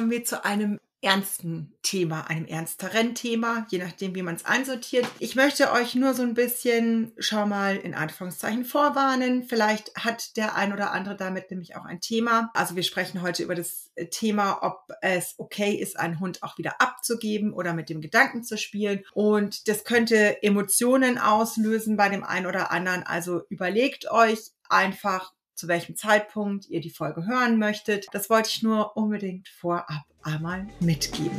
Kommen wir zu einem ernsten Thema, einem ernsteren Thema, je nachdem, wie man es einsortiert. Ich möchte euch nur so ein bisschen, schau mal, in Anführungszeichen vorwarnen. Vielleicht hat der ein oder andere damit nämlich auch ein Thema. Also wir sprechen heute über das Thema, ob es okay ist, einen Hund auch wieder abzugeben oder mit dem Gedanken zu spielen. Und das könnte Emotionen auslösen bei dem einen oder anderen. Also überlegt euch einfach, zu welchem Zeitpunkt ihr die Folge hören möchtet. Das wollte ich nur unbedingt vorab einmal mitgeben.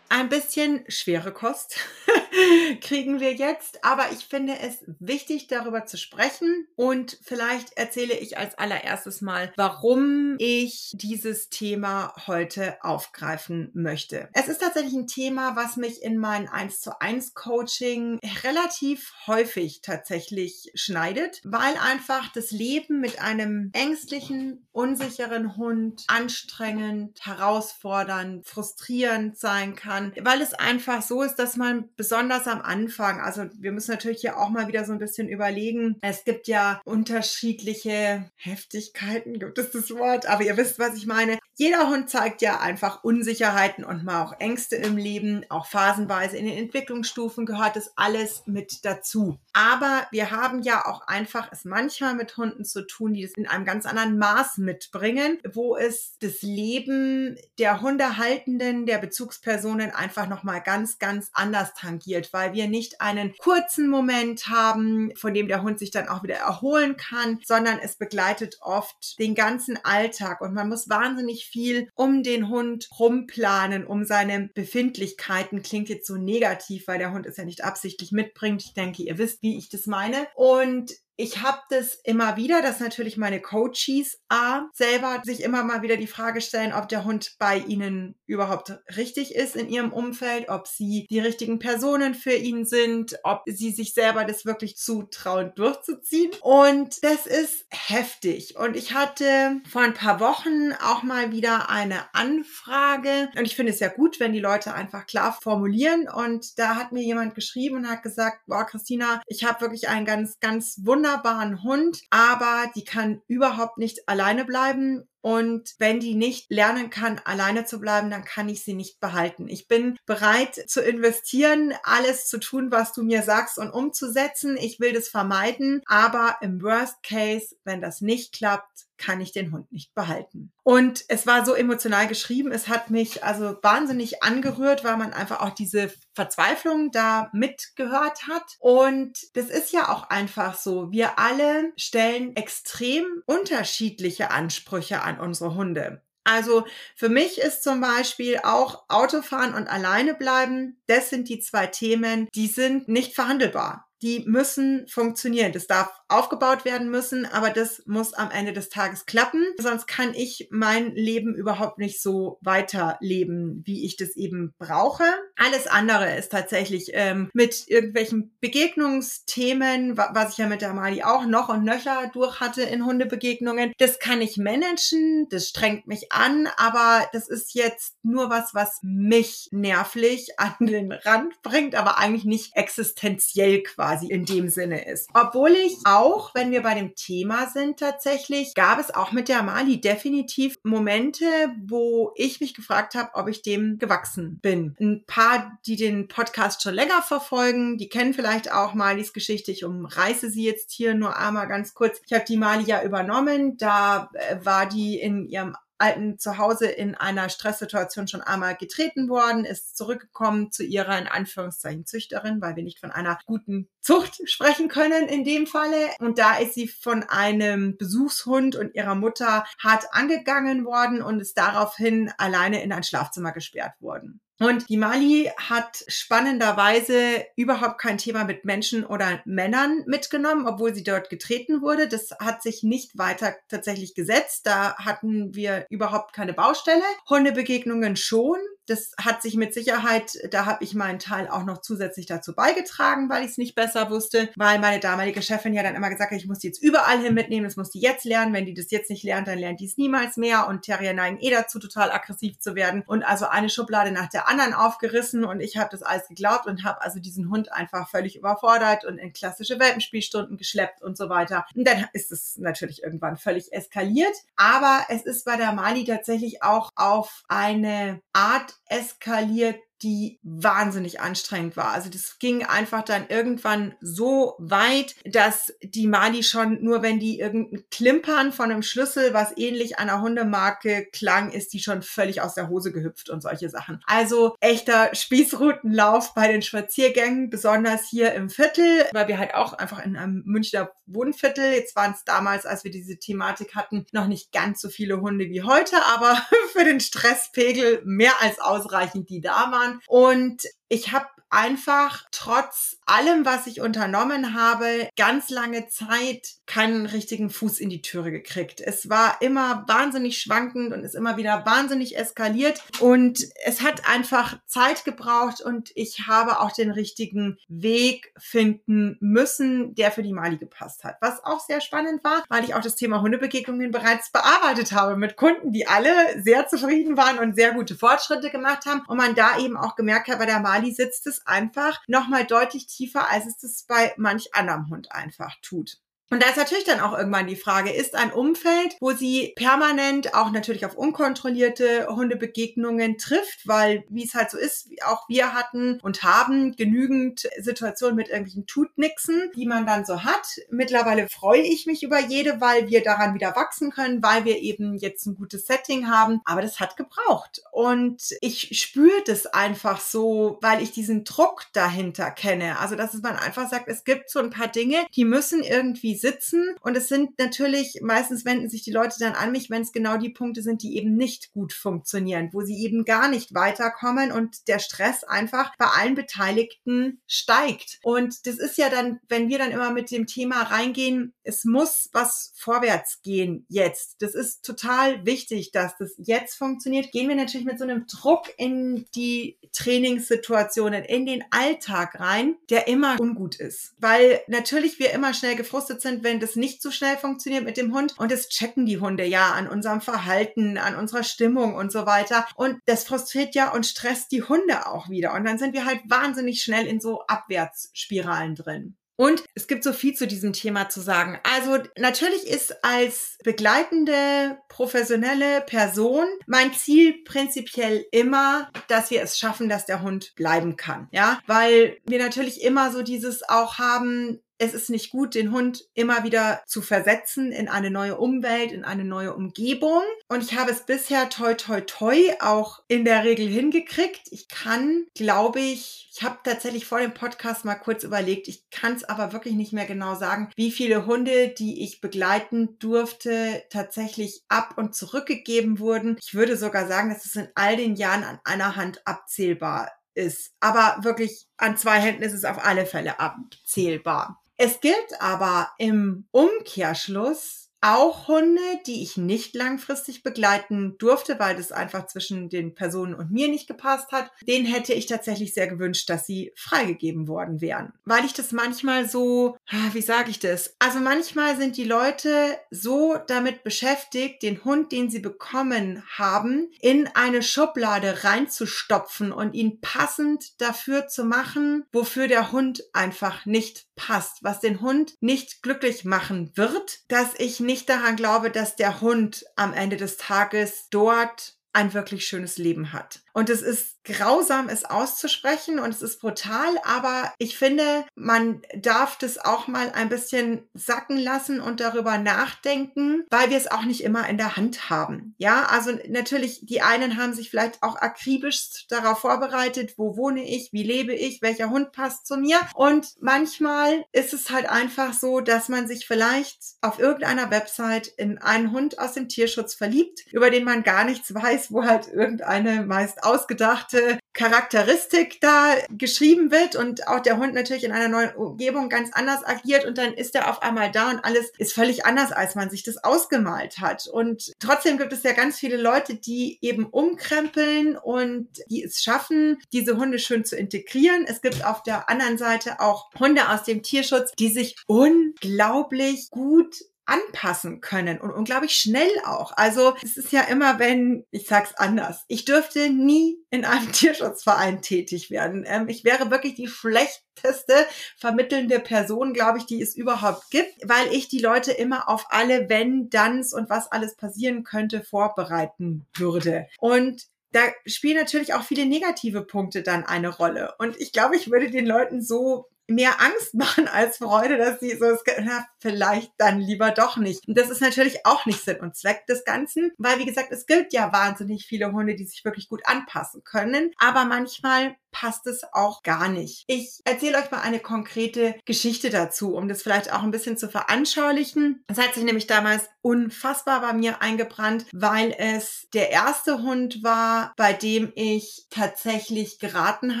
Ein bisschen schwere Kost kriegen wir jetzt, aber ich finde es wichtig, darüber zu sprechen und vielleicht erzähle ich als allererstes mal, warum ich dieses Thema heute aufgreifen möchte. Es ist tatsächlich ein Thema, was mich in meinem 1 zu 1 Coaching relativ häufig tatsächlich schneidet, weil einfach das Leben mit einem ängstlichen, unsicheren Hund anstrengend, herausfordernd, frustrierend sein kann, weil es einfach so ist, dass man besonders am Anfang, also wir müssen natürlich hier auch mal wieder so ein bisschen überlegen, es gibt ja unterschiedliche Heftigkeiten, gibt es das Wort, aber ihr wisst, was ich meine. Jeder Hund zeigt ja einfach Unsicherheiten und mal auch Ängste im Leben, auch phasenweise in den Entwicklungsstufen gehört es alles mit dazu. Aber wir haben ja auch einfach es manchmal mit Hunden zu tun, die das in einem ganz anderen Maß mitbringen, wo es das Leben der Hundehaltenden, der Bezugspersonen einfach nochmal ganz, ganz anders tangiert, weil wir nicht einen kurzen Moment haben, von dem der Hund sich dann auch wieder erholen kann, sondern es begleitet oft den ganzen Alltag und man muss wahnsinnig viel um den Hund rumplanen, um seine Befindlichkeiten. Klingt jetzt so negativ, weil der Hund es ja nicht absichtlich mitbringt. Ich denke, ihr wisst, wie ich das meine. Und ich habe das immer wieder, dass natürlich meine Coaches A selber sich immer mal wieder die Frage stellen, ob der Hund bei ihnen überhaupt richtig ist in ihrem Umfeld, ob sie die richtigen Personen für ihn sind, ob sie sich selber das wirklich zutrauen durchzuziehen. Und das ist heftig. Und ich hatte vor ein paar Wochen auch mal wieder eine Anfrage. Und ich finde es ja gut, wenn die Leute einfach klar formulieren. Und da hat mir jemand geschrieben und hat gesagt, boah, Christina, ich habe wirklich einen ganz, ganz wunderbaren wunderbaren Hund, aber die kann überhaupt nicht alleine bleiben und wenn die nicht lernen kann, alleine zu bleiben, dann kann ich sie nicht behalten. Ich bin bereit zu investieren, alles zu tun, was du mir sagst und umzusetzen. Ich will das vermeiden. Aber im Worst Case, wenn das nicht klappt, kann ich den Hund nicht behalten. Und es war so emotional geschrieben. Es hat mich also wahnsinnig angerührt, weil man einfach auch diese Verzweiflung da mitgehört hat. Und das ist ja auch einfach so. Wir alle stellen extrem unterschiedliche Ansprüche an unsere Hunde. Also für mich ist zum Beispiel auch Autofahren und alleine bleiben, das sind die zwei Themen, die sind nicht verhandelbar die müssen funktionieren. Das darf aufgebaut werden müssen, aber das muss am Ende des Tages klappen. Sonst kann ich mein Leben überhaupt nicht so weiterleben, wie ich das eben brauche. Alles andere ist tatsächlich ähm, mit irgendwelchen Begegnungsthemen, was ich ja mit der Mali auch noch und nöcher durch hatte in Hundebegegnungen. Das kann ich managen, das strengt mich an, aber das ist jetzt nur was, was mich nervlich an den Rand bringt, aber eigentlich nicht existenziell quasi quasi in dem Sinne ist. Obwohl ich auch, wenn wir bei dem Thema sind tatsächlich, gab es auch mit der Mali definitiv Momente, wo ich mich gefragt habe, ob ich dem gewachsen bin. Ein paar, die den Podcast schon länger verfolgen, die kennen vielleicht auch Malis Geschichte. Ich umreiße sie jetzt hier nur einmal ganz kurz. Ich habe die Mali ja übernommen. Da äh, war die in ihrem alten Zuhause in einer Stresssituation schon einmal getreten worden, ist zurückgekommen zu ihrer in Anführungszeichen Züchterin, weil wir nicht von einer guten Zucht sprechen können in dem Falle. Und da ist sie von einem Besuchshund und ihrer Mutter hart angegangen worden und ist daraufhin alleine in ein Schlafzimmer gesperrt worden. Und die Mali hat spannenderweise überhaupt kein Thema mit Menschen oder Männern mitgenommen, obwohl sie dort getreten wurde. Das hat sich nicht weiter tatsächlich gesetzt. Da hatten wir überhaupt keine Baustelle. Hundebegegnungen schon. Das hat sich mit Sicherheit, da habe ich meinen Teil auch noch zusätzlich dazu beigetragen, weil ich es nicht besser wusste, weil meine damalige Chefin ja dann immer gesagt hat, ich muss die jetzt überall hin mitnehmen, das muss die jetzt lernen. Wenn die das jetzt nicht lernt, dann lernt die es niemals mehr. Und Terrier neigen eh dazu, total aggressiv zu werden. Und also eine Schublade nach der anderen aufgerissen und ich habe das alles geglaubt und habe also diesen Hund einfach völlig überfordert und in klassische Welpenspielstunden geschleppt und so weiter. Und dann ist es natürlich irgendwann völlig eskaliert. Aber es ist bei der Mali tatsächlich auch auf eine Art eskaliert, die wahnsinnig anstrengend war. Also das ging einfach dann irgendwann so weit, dass die Mali schon nur wenn die irgendein Klimpern von einem Schlüssel, was ähnlich einer Hundemarke klang, ist die schon völlig aus der Hose gehüpft und solche Sachen. Also echter Spießrutenlauf bei den Spaziergängen, besonders hier im Viertel, weil wir halt auch einfach in einem Münchner Wohnviertel, jetzt waren es damals, als wir diese Thematik hatten, noch nicht ganz so viele Hunde wie heute, aber für den Stresspegel mehr als ausreichend, die da waren Und ich habe einfach trotz allem, was ich unternommen habe, ganz lange Zeit keinen richtigen Fuß in die Türe gekriegt. Es war immer wahnsinnig schwankend und ist immer wieder wahnsinnig eskaliert und es hat einfach Zeit gebraucht und ich habe auch den richtigen Weg finden müssen, der für die Mali gepasst hat. Was auch sehr spannend war, weil ich auch das Thema Hundebegegnungen bereits bearbeitet habe mit Kunden, die alle sehr zufrieden waren und sehr gute Fortschritte gemacht haben und man da eben auch gemerkt hat, bei der Mali sitzt es einfach nochmal deutlich tiefer, als es das bei manch anderem Hund einfach tut. Und da ist natürlich dann auch irgendwann die Frage, ist ein Umfeld, wo sie permanent auch natürlich auf unkontrollierte Hundebegegnungen trifft, weil wie es halt so ist, auch wir hatten und haben genügend Situationen mit irgendwelchen Tutnixen, die man dann so hat. Mittlerweile freue ich mich über jede, weil wir daran wieder wachsen können, weil wir eben jetzt ein gutes Setting haben. Aber das hat gebraucht. Und ich spüre das einfach so, weil ich diesen Druck dahinter kenne. Also, dass man einfach sagt, es gibt so ein paar Dinge, die müssen irgendwie sitzen. Und es sind natürlich, meistens wenden sich die Leute dann an mich, wenn es genau die Punkte sind, die eben nicht gut funktionieren, wo sie eben gar nicht weiterkommen und der Stress einfach bei allen Beteiligten steigt. Und das ist ja dann, wenn wir dann immer mit dem Thema reingehen, es muss was vorwärts gehen jetzt. Das ist total wichtig, dass das jetzt funktioniert. Gehen wir natürlich mit so einem Druck in die Trainingssituationen, in den Alltag rein, der immer ungut ist. Weil natürlich wir immer schnell gefrustet sind, wenn das nicht so schnell funktioniert mit dem Hund. Und das checken die Hunde ja an unserem Verhalten, an unserer Stimmung und so weiter. Und das frustriert ja und stresst die Hunde auch wieder. Und dann sind wir halt wahnsinnig schnell in so Abwärtsspiralen drin. Und es gibt so viel zu diesem Thema zu sagen. Also natürlich ist als begleitende professionelle Person mein Ziel prinzipiell immer, dass wir es schaffen, dass der Hund bleiben kann. Ja, weil wir natürlich immer so dieses auch haben, es ist nicht gut, den Hund immer wieder zu versetzen in eine neue Umwelt, in eine neue Umgebung. Und ich habe es bisher toi toi toi auch in der Regel hingekriegt. Ich kann, glaube ich, ich habe tatsächlich vor dem Podcast mal kurz überlegt, ich kann es aber wirklich nicht mehr genau sagen, wie viele Hunde, die ich begleiten durfte, tatsächlich ab und zurückgegeben wurden. Ich würde sogar sagen, dass es in all den Jahren an einer Hand abzählbar ist. Aber wirklich an zwei Händen ist es auf alle Fälle abzählbar. Es gilt aber im Umkehrschluss, auch Hunde, die ich nicht langfristig begleiten durfte, weil das einfach zwischen den Personen und mir nicht gepasst hat, denen hätte ich tatsächlich sehr gewünscht, dass sie freigegeben worden wären. Weil ich das manchmal so, ah, wie sage ich das? Also manchmal sind die Leute so damit beschäftigt, den Hund, den sie bekommen haben, in eine Schublade reinzustopfen und ihn passend dafür zu machen, wofür der Hund einfach nicht passt, was den Hund nicht glücklich machen wird, dass ich nicht daran glaube, dass der Hund am Ende des Tages dort ein wirklich schönes Leben hat. Und es ist grausam, es auszusprechen und es ist brutal, aber ich finde, man darf das auch mal ein bisschen sacken lassen und darüber nachdenken, weil wir es auch nicht immer in der Hand haben. Ja, also natürlich, die einen haben sich vielleicht auch akribisch darauf vorbereitet, wo wohne ich, wie lebe ich, welcher Hund passt zu mir. Und manchmal ist es halt einfach so, dass man sich vielleicht auf irgendeiner Website in einen Hund aus dem Tierschutz verliebt, über den man gar nichts weiß, wo halt irgendeine meist ausgedachte Charakteristik da geschrieben wird und auch der Hund natürlich in einer neuen Umgebung ganz anders agiert und dann ist er auf einmal da und alles ist völlig anders, als man sich das ausgemalt hat. Und trotzdem gibt es ja ganz viele Leute, die eben umkrempeln und die es schaffen, diese Hunde schön zu integrieren. Es gibt auf der anderen Seite auch Hunde aus dem Tierschutz, die sich unglaublich gut anpassen können und unglaublich schnell auch. Also es ist ja immer, wenn, ich sag's anders, ich dürfte nie in einem Tierschutzverein tätig werden. Ähm, ich wäre wirklich die schlechteste vermittelnde Person, glaube ich, die es überhaupt gibt, weil ich die Leute immer auf alle Wenn, Danns und was alles passieren könnte vorbereiten würde. Und da spielen natürlich auch viele negative Punkte dann eine Rolle. Und ich glaube, ich würde den Leuten so mehr Angst machen als Freude, dass sie so, na, vielleicht dann lieber doch nicht. Und das ist natürlich auch nicht Sinn und Zweck des Ganzen, weil wie gesagt, es gilt ja wahnsinnig viele Hunde, die sich wirklich gut anpassen können, aber manchmal passt es auch gar nicht. Ich erzähle euch mal eine konkrete Geschichte dazu, um das vielleicht auch ein bisschen zu veranschaulichen. Das hat sich nämlich damals unfassbar bei mir eingebrannt, weil es der erste Hund war, bei dem ich tatsächlich geraten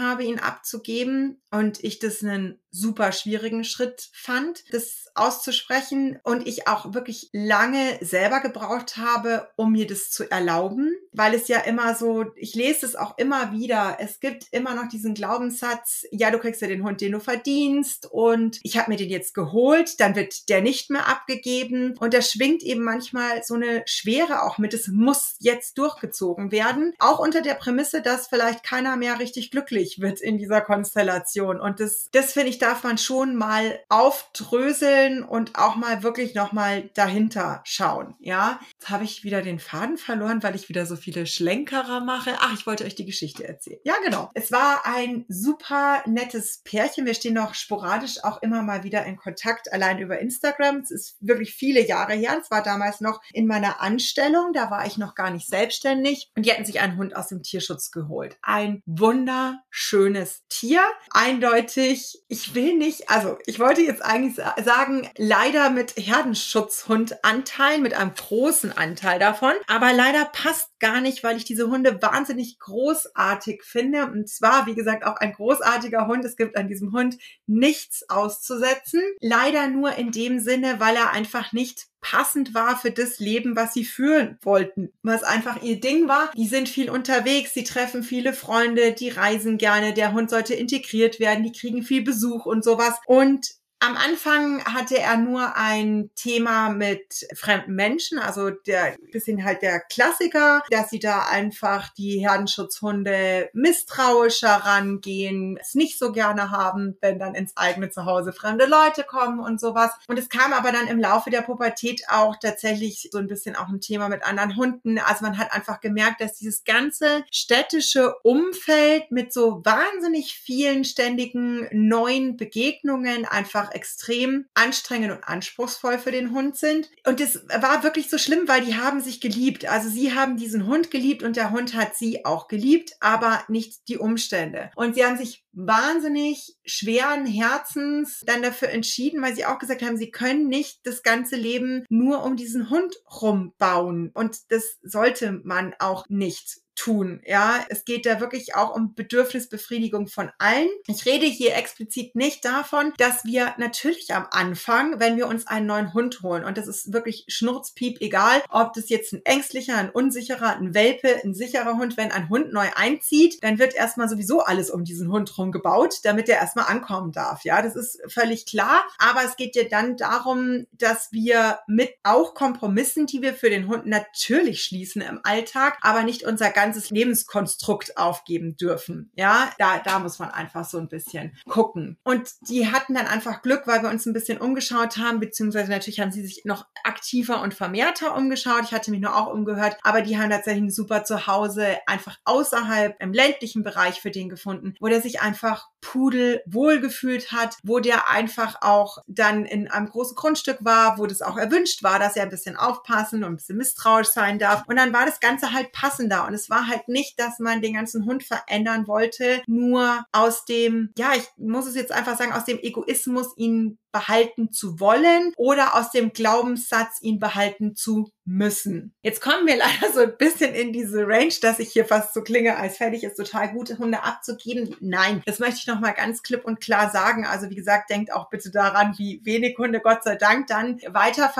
habe, ihn abzugeben und ich das einen super schwierigen Schritt fand, das auszusprechen und ich auch wirklich lange selber gebraucht habe, um mir das zu erlauben, weil es ja immer so, ich lese es auch immer wieder, es gibt immer noch diesen Glaubenssatz, ja, du kriegst ja den Hund, den du verdienst und ich habe mir den jetzt geholt, dann wird der nicht mehr abgegeben und da schwingt eben manchmal so eine Schwere auch mit, es muss jetzt durchgezogen werden, auch unter der Prämisse, dass vielleicht keiner mehr richtig glücklich wird in dieser Konstellation und das, das finde ich darf man schon mal aufdröseln und auch mal wirklich nochmal dahinter schauen. Ja, jetzt habe ich wieder den Faden verloren, weil ich wieder so viele Schlenkerer mache. Ach, ich wollte euch die Geschichte erzählen. Ja, genau. Es war ein super nettes Pärchen. Wir stehen noch sporadisch auch immer mal wieder in Kontakt, allein über Instagram. Es ist wirklich viele Jahre her. Es war damals noch in meiner Anstellung. Da war ich noch gar nicht selbstständig. Und die hatten sich einen Hund aus dem Tierschutz geholt. Ein wunderschönes Tier. Eindeutig, ich will nicht, also ich wollte jetzt eigentlich sagen, leider mit Herdenschutzhundanteil, mit einem großen Anteil davon. Aber leider passt gar nicht, weil ich diese Hunde wahnsinnig großartig finde. Und zwar, wie gesagt, auch ein großartiger Hund. Es gibt an diesem Hund nichts auszusetzen. Leider nur in dem Sinne, weil er einfach nicht passend war für das Leben, was sie führen wollten. Was einfach ihr Ding war. Die sind viel unterwegs, sie treffen viele Freunde, die reisen gerne, der Hund sollte integriert werden, die kriegen viel Besuch und sowas. Und am Anfang hatte er nur ein Thema mit fremden Menschen, also der bisschen halt der Klassiker, dass sie da einfach die Herdenschutzhunde misstrauischer rangehen, es nicht so gerne haben, wenn dann ins eigene Zuhause fremde Leute kommen und sowas. Und es kam aber dann im Laufe der Pubertät auch tatsächlich so ein bisschen auch ein Thema mit anderen Hunden. Also man hat einfach gemerkt, dass dieses ganze städtische Umfeld mit so wahnsinnig vielen ständigen neuen Begegnungen einfach einfach extrem anstrengend und anspruchsvoll für den Hund sind. Und es war wirklich so schlimm, weil die haben sich geliebt. Also sie haben diesen Hund geliebt und der Hund hat sie auch geliebt, aber nicht die Umstände. Und sie haben sich wahnsinnig schweren Herzens dann dafür entschieden, weil sie auch gesagt haben, sie können nicht das ganze Leben nur um diesen Hund rumbauen. Und das sollte man auch nicht tun. Ja, es geht da wirklich auch um Bedürfnisbefriedigung von allen. Ich rede hier explizit nicht davon, dass wir natürlich am Anfang, wenn wir uns einen neuen Hund holen, und das ist wirklich schnurzpiep egal, ob das jetzt ein ängstlicher, ein unsicherer, ein Welpe, ein sicherer Hund, wenn ein Hund neu einzieht, dann wird erstmal sowieso alles um diesen Hund rum gebaut, damit er erstmal ankommen darf. Ja, das ist völlig klar. Aber es geht ja dann darum, dass wir mit auch Kompromissen, die wir für den Hund natürlich schließen im Alltag, aber nicht unser ganzes Lebenskonstrukt aufgeben dürfen. Ja, da, da muss man einfach so ein bisschen gucken. Und die hatten dann einfach Glück, weil wir uns ein bisschen umgeschaut haben, beziehungsweise natürlich haben sie sich noch aktiver und vermehrter umgeschaut. Ich hatte mich nur auch umgehört, aber die haben tatsächlich ein super Zuhause einfach außerhalb im ländlichen Bereich für den gefunden, wo der sich einfach Pudel wohlgefühlt hat, wo der einfach auch dann in einem großen Grundstück war, wo das auch erwünscht war, dass er ein bisschen aufpassen und ein bisschen misstrauisch sein darf. Und dann war das Ganze halt passender und es war war halt nicht, dass man den ganzen Hund verändern wollte, nur aus dem, ja, ich muss es jetzt einfach sagen, aus dem Egoismus, ihn behalten zu wollen oder aus dem Glaubenssatz, ihn behalten zu müssen. Jetzt kommen wir leider so ein bisschen in diese Range, dass ich hier fast so klinge, als ich es total gut, Hunde abzugeben. Nein, das möchte ich nochmal ganz klipp und klar sagen. Also wie gesagt, denkt auch bitte daran, wie wenig Hunde Gott sei Dank dann weiter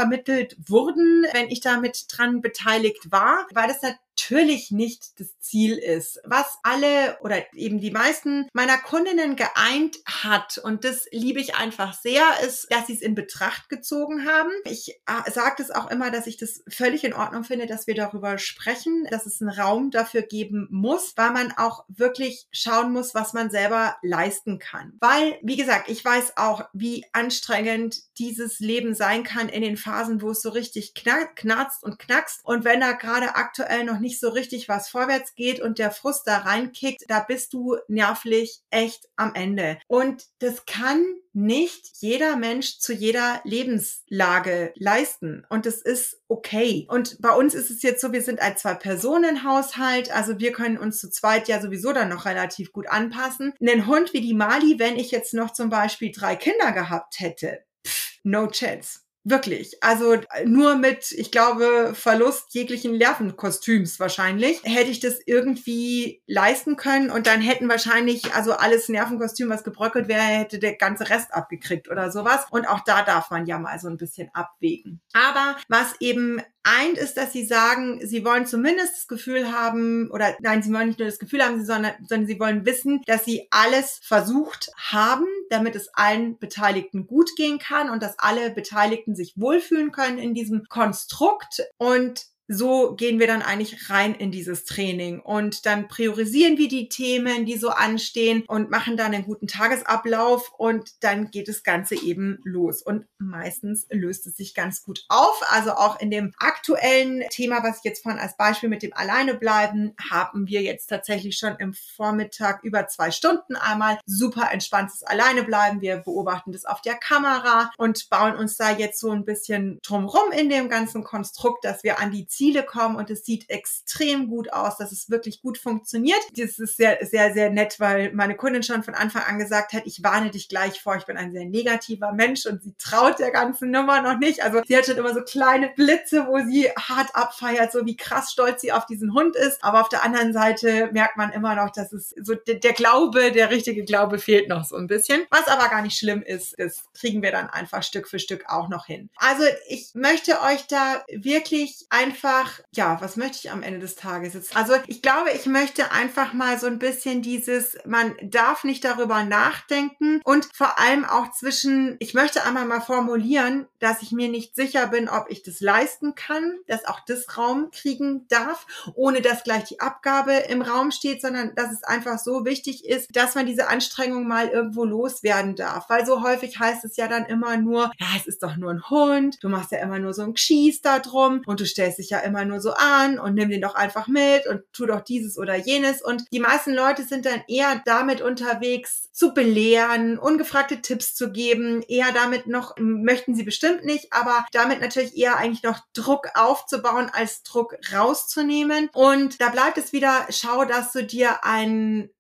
wurden, wenn ich damit dran beteiligt war, weil das natürlich nicht das Ziel ist. Was alle oder eben die meisten meiner Kundinnen geeint hat, und das liebe ich einfach sehr, ist, dass sie es in Betracht gezogen haben. Ich äh, sage das auch immer, dass ich das völlig in Ordnung finde, dass wir darüber sprechen, dass es einen Raum dafür geben muss, weil man auch wirklich schauen muss, was man selber leisten kann. Weil, wie gesagt, ich weiß auch, wie anstrengend dieses Leben sein kann in den Phasen, wo es so richtig knarzt und knackst. Und wenn da gerade aktuell noch nicht so richtig was vorwärts geht und der Frust da reinkickt, da bist du nervlich echt am Ende. Und das kann nicht jeder Mensch zu jeder Lebenslage leisten. Und das ist okay. Und bei uns ist es jetzt so, wir sind ein Zwei-Personen-Haushalt. Also wir können uns zu zweit ja sowieso dann noch relativ gut anpassen. Ein Hund wie die Mali, wenn ich jetzt noch zum Beispiel drei Kinder gehabt hätte, pff, no chance. Wirklich. Also nur mit, ich glaube, Verlust jeglichen Nervenkostüms wahrscheinlich, hätte ich das irgendwie leisten können und dann hätten wahrscheinlich, also alles Nervenkostüm, was gebröckelt wäre, hätte der ganze Rest abgekriegt oder sowas. Und auch da darf man ja mal so ein bisschen abwägen. Aber was eben eint ist, dass sie sagen, sie wollen zumindest das Gefühl haben, oder nein, sie wollen nicht nur das Gefühl haben, sondern, sondern sie wollen wissen, dass sie alles versucht haben, damit es allen Beteiligten gut gehen kann und dass alle Beteiligten sich wohlfühlen können in diesem Konstrukt. Und so gehen wir dann eigentlich rein in dieses Training und dann priorisieren wir die Themen, die so anstehen und machen dann einen guten Tagesablauf und dann geht das Ganze eben los. Und meistens löst es sich ganz gut auf. Also auch in dem aktuellen Thema, was ich jetzt vorhin als Beispiel mit dem Alleinebleiben, haben wir jetzt tatsächlich schon im Vormittag über zwei Stunden einmal super entspanntes Alleinebleiben. Wir beobachten das auf der Kamera und bauen uns da jetzt so ein bisschen drumrum in dem ganzen Konstrukt, dass wir an die Ziele kommen und es sieht extrem gut aus, dass es wirklich gut funktioniert. Das ist sehr, sehr, sehr nett, weil meine Kundin schon von Anfang an gesagt hat, ich warne dich gleich vor, ich bin ein sehr negativer Mensch und sie traut der ganzen Nummer noch nicht. Also sie hat schon immer so kleine Blitze, wo sie hart abfeiert, so wie krass stolz sie auf diesen Hund ist. Aber auf der anderen Seite merkt man immer noch, dass es so der, der Glaube, der richtige Glaube fehlt noch so ein bisschen. Was aber gar nicht schlimm ist, das kriegen wir dann einfach Stück für Stück auch noch hin. Also ich möchte euch da wirklich einfach einfach, ja, was möchte ich am Ende des Tages jetzt? Also ich glaube, ich möchte einfach mal so ein bisschen dieses, man darf nicht darüber nachdenken und vor allem auch zwischen, ich möchte einmal mal formulieren, dass ich mir nicht sicher bin, ob ich das leisten kann, dass auch das Raum kriegen darf, ohne dass gleich die Abgabe im Raum steht, sondern dass es einfach so wichtig ist, dass man diese Anstrengung mal irgendwo loswerden darf. Weil so häufig heißt es ja dann immer nur, ja, es ist doch nur ein Hund, du machst ja immer nur so ein Geschieß da drum und du stellst dich ja ja immer nur so an und nimm den doch einfach mit und tu doch dieses oder jenes. Und die meisten Leute sind dann eher damit unterwegs, zu belehren, ungefragte Tipps zu geben, eher damit noch, möchten sie bestimmt nicht, aber damit natürlich eher eigentlich noch Druck aufzubauen, als Druck rauszunehmen. Und da bleibt es wieder, schau, dass du dir ein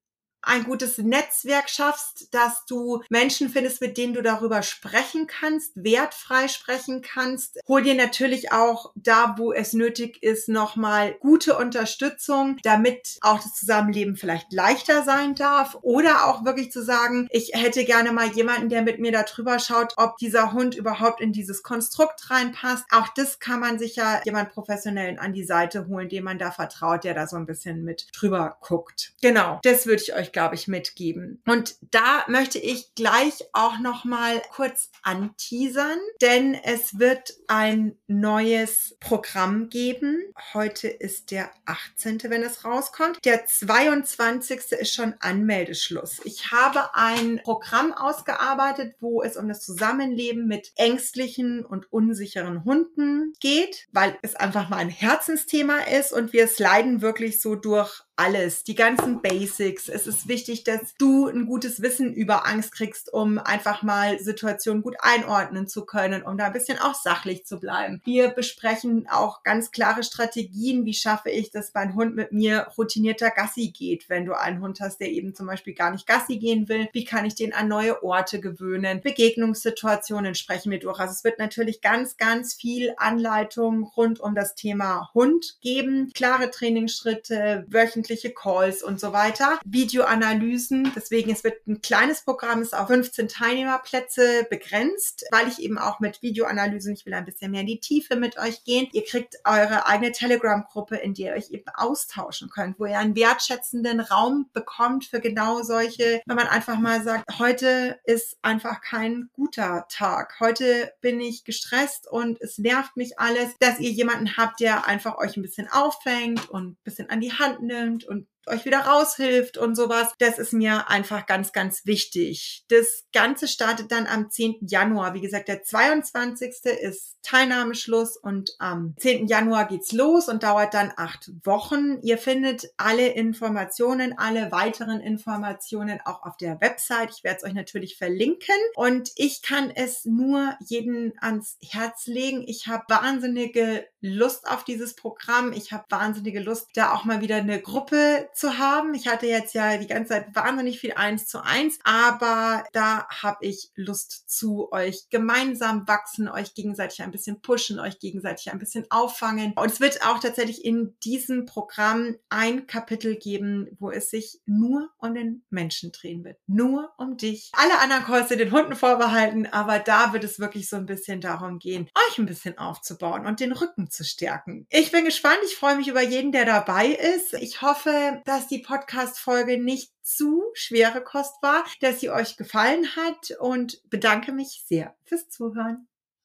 ein gutes Netzwerk schaffst, dass du Menschen findest, mit denen du darüber sprechen kannst, wertfrei sprechen kannst. Hol dir natürlich auch da, wo es nötig ist, nochmal gute Unterstützung, damit auch das Zusammenleben vielleicht leichter sein darf. Oder auch wirklich zu sagen, ich hätte gerne mal jemanden, der mit mir darüber schaut, ob dieser Hund überhaupt in dieses Konstrukt reinpasst. Auch das kann man sich ja jemand Professionellen an die Seite holen, dem man da vertraut, der da so ein bisschen mit drüber guckt. Genau, das würde ich euch glaube ich, mitgeben. Und da möchte ich gleich auch noch mal kurz anteasern, denn es wird ein neues Programm geben. Heute ist der 18., wenn es rauskommt. Der 22. ist schon Anmeldeschluss. Ich habe ein Programm ausgearbeitet, wo es um das Zusammenleben mit ängstlichen und unsicheren Hunden geht, weil es einfach mal ein Herzensthema ist und wir sliden wirklich so durch alles, die ganzen Basics. Es ist wichtig, dass du ein gutes Wissen über Angst kriegst, um einfach mal Situationen gut einordnen zu können, um da ein bisschen auch sachlich zu bleiben. Wir besprechen auch ganz klare Strategien. Wie schaffe ich, dass mein Hund mit mir routinierter Gassi geht, wenn du einen Hund hast, der eben zum Beispiel gar nicht Gassi gehen will? Wie kann ich den an neue Orte gewöhnen? Begegnungssituationen sprechen wir durch. Also es wird natürlich ganz, ganz viel Anleitung rund um das Thema Hund geben. Klare Trainingsschritte, wöchentlich wöchentliche Calls und so weiter. Videoanalysen. Deswegen, es wird ein kleines Programm, ist auf 15 Teilnehmerplätze begrenzt, weil ich eben auch mit Videoanalysen, ich will ein bisschen mehr in die Tiefe mit euch gehen. Ihr kriegt eure eigene Telegram-Gruppe, in der ihr euch eben austauschen könnt, wo ihr einen wertschätzenden Raum bekommt für genau solche, wenn man einfach mal sagt, heute ist einfach kein guter Tag. Heute bin ich gestresst und es nervt mich alles, dass ihr jemanden habt, der einfach euch ein bisschen auffängt und ein bisschen an die Hand nimmt nimmt und euch wieder raushilft und sowas. Das ist mir einfach ganz, ganz wichtig. Das Ganze startet dann am 10. Januar. Wie gesagt, der 22. ist Teilnahmeschluss und am 10. Januar geht's los und dauert dann acht Wochen. Ihr findet alle Informationen, alle weiteren Informationen auch auf der Website. Ich werde es euch natürlich verlinken und ich kann es nur jeden ans Herz legen. Ich habe wahnsinnige Lust auf dieses Programm. Ich habe wahnsinnige Lust, da auch mal wieder eine Gruppe zu haben. Ich hatte jetzt ja die ganze Zeit wahnsinnig viel eins zu eins, aber da habe ich Lust zu euch gemeinsam wachsen, euch gegenseitig ein bisschen pushen, euch gegenseitig ein bisschen auffangen. Und es wird auch tatsächlich in diesem Programm ein Kapitel geben, wo es sich nur um den Menschen drehen wird. Nur um dich. Alle anderen sind den Hunden vorbehalten, aber da wird es wirklich so ein bisschen darum gehen, euch ein bisschen aufzubauen und den Rücken zu stärken. Ich bin gespannt. Ich freue mich über jeden, der dabei ist. Ich hoffe, dass die Podcast-Folge nicht zu schwere Kost war, dass sie euch gefallen hat und bedanke mich sehr fürs Zuhören.